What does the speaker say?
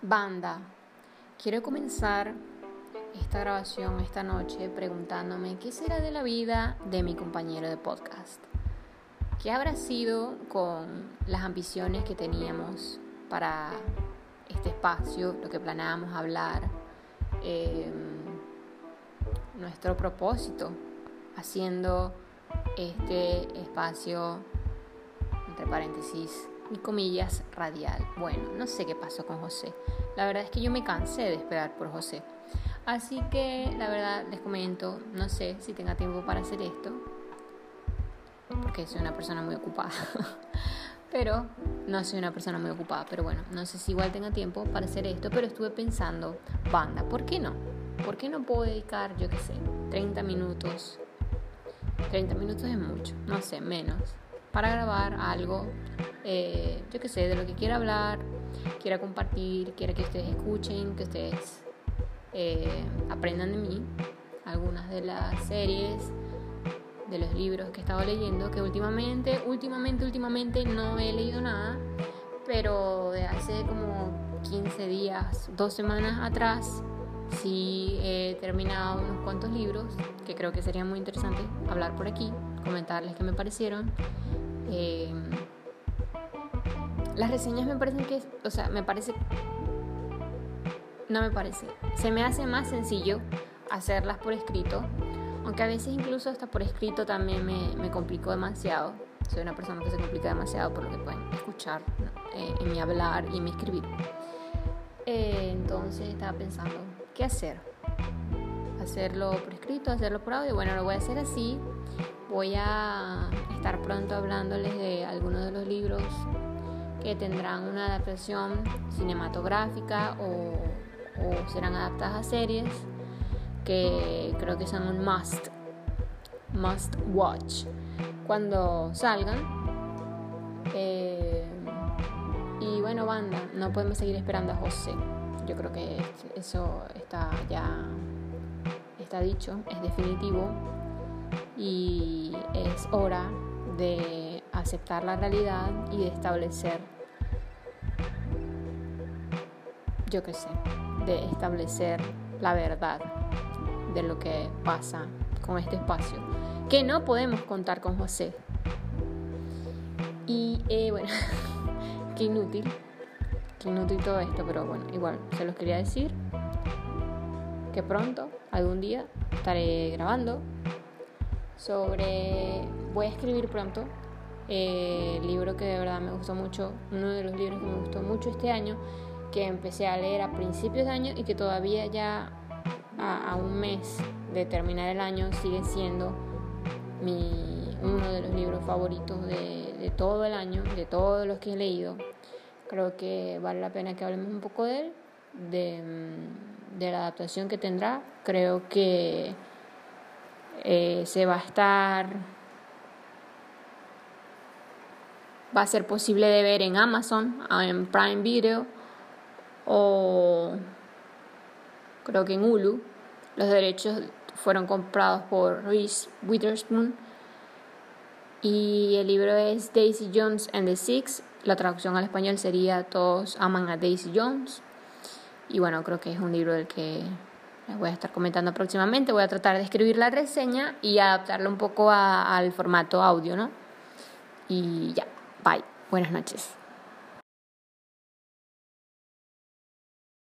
Banda, quiero comenzar esta grabación esta noche preguntándome qué será de la vida de mi compañero de podcast. ¿Qué habrá sido con las ambiciones que teníamos para este espacio, lo que planeábamos hablar, em, nuestro propósito haciendo este espacio, entre paréntesis, y comillas, radial. Bueno, no sé qué pasó con José. La verdad es que yo me cansé de esperar por José. Así que la verdad les comento, no sé si tenga tiempo para hacer esto, porque soy una persona muy ocupada. pero no soy una persona muy ocupada, pero bueno, no sé si igual tenga tiempo para hacer esto, pero estuve pensando, banda, ¿por qué no? ¿Por qué no puedo dedicar, yo qué sé, 30 minutos? 30 minutos es mucho, no sé, menos para grabar algo, eh, yo qué sé, de lo que quiera hablar, quiera compartir, quiera que ustedes escuchen, que ustedes eh, aprendan de mí. Algunas de las series, de los libros que he estado leyendo, que últimamente, últimamente, últimamente no he leído nada, pero de hace como 15 días, dos semanas atrás, sí he terminado unos cuantos libros que creo que sería muy interesante hablar por aquí, comentarles qué me parecieron. Eh, las reseñas me parecen que, o sea, me parece, no me parece, se me hace más sencillo hacerlas por escrito, aunque a veces incluso hasta por escrito también me, me complico demasiado. Soy una persona que se complica demasiado por lo que pueden escuchar eh, en mi hablar y mi escribir. Eh, entonces estaba pensando, ¿qué hacer? Hacerlo por escrito, hacerlo por audio. Bueno, lo voy a hacer así Voy a estar pronto hablándoles de algunos de los libros que tendrán una adaptación cinematográfica o, serán adaptadas a series que creo que son un must, must watch cuando salgan. Eh, y bueno, banda, no podemos seguir esperando a José. Yo creo que eso está ya está dicho, es definitivo y es hora de aceptar la realidad y de establecer, yo qué sé, de establecer la verdad de lo que pasa con este espacio, que no podemos contar con José. Y eh, bueno, qué inútil, qué inútil todo esto, pero bueno, igual se los quería decir que pronto, algún día, estaré grabando sobre, voy a escribir pronto, eh, libro que de verdad me gustó mucho, uno de los libros que me gustó mucho este año, que empecé a leer a principios de año y que todavía ya a, un mes de terminar el año sigue siendo mi, uno de los libros favoritos de, todo el año, de todos los que he leído. Creo que vale la pena que hablemos un poco de él, de, de la adaptación que tendrá. Creo que eh, se va a estar, va a ser posible de ver en Amazon, en Prime Video o creo que en Hulu. Los derechos fueron comprados por Reese Witherspoon y el libro es Daisy Jones and the Six. La traducción al español sería Todos aman a Daisy Jones. Y bueno, creo que es un libro del que les voy a estar comentando próximamente. Voy a tratar de escribir la reseña y adaptarla un poco al formato audio, ¿no? Y ya, bye. Buenas noches.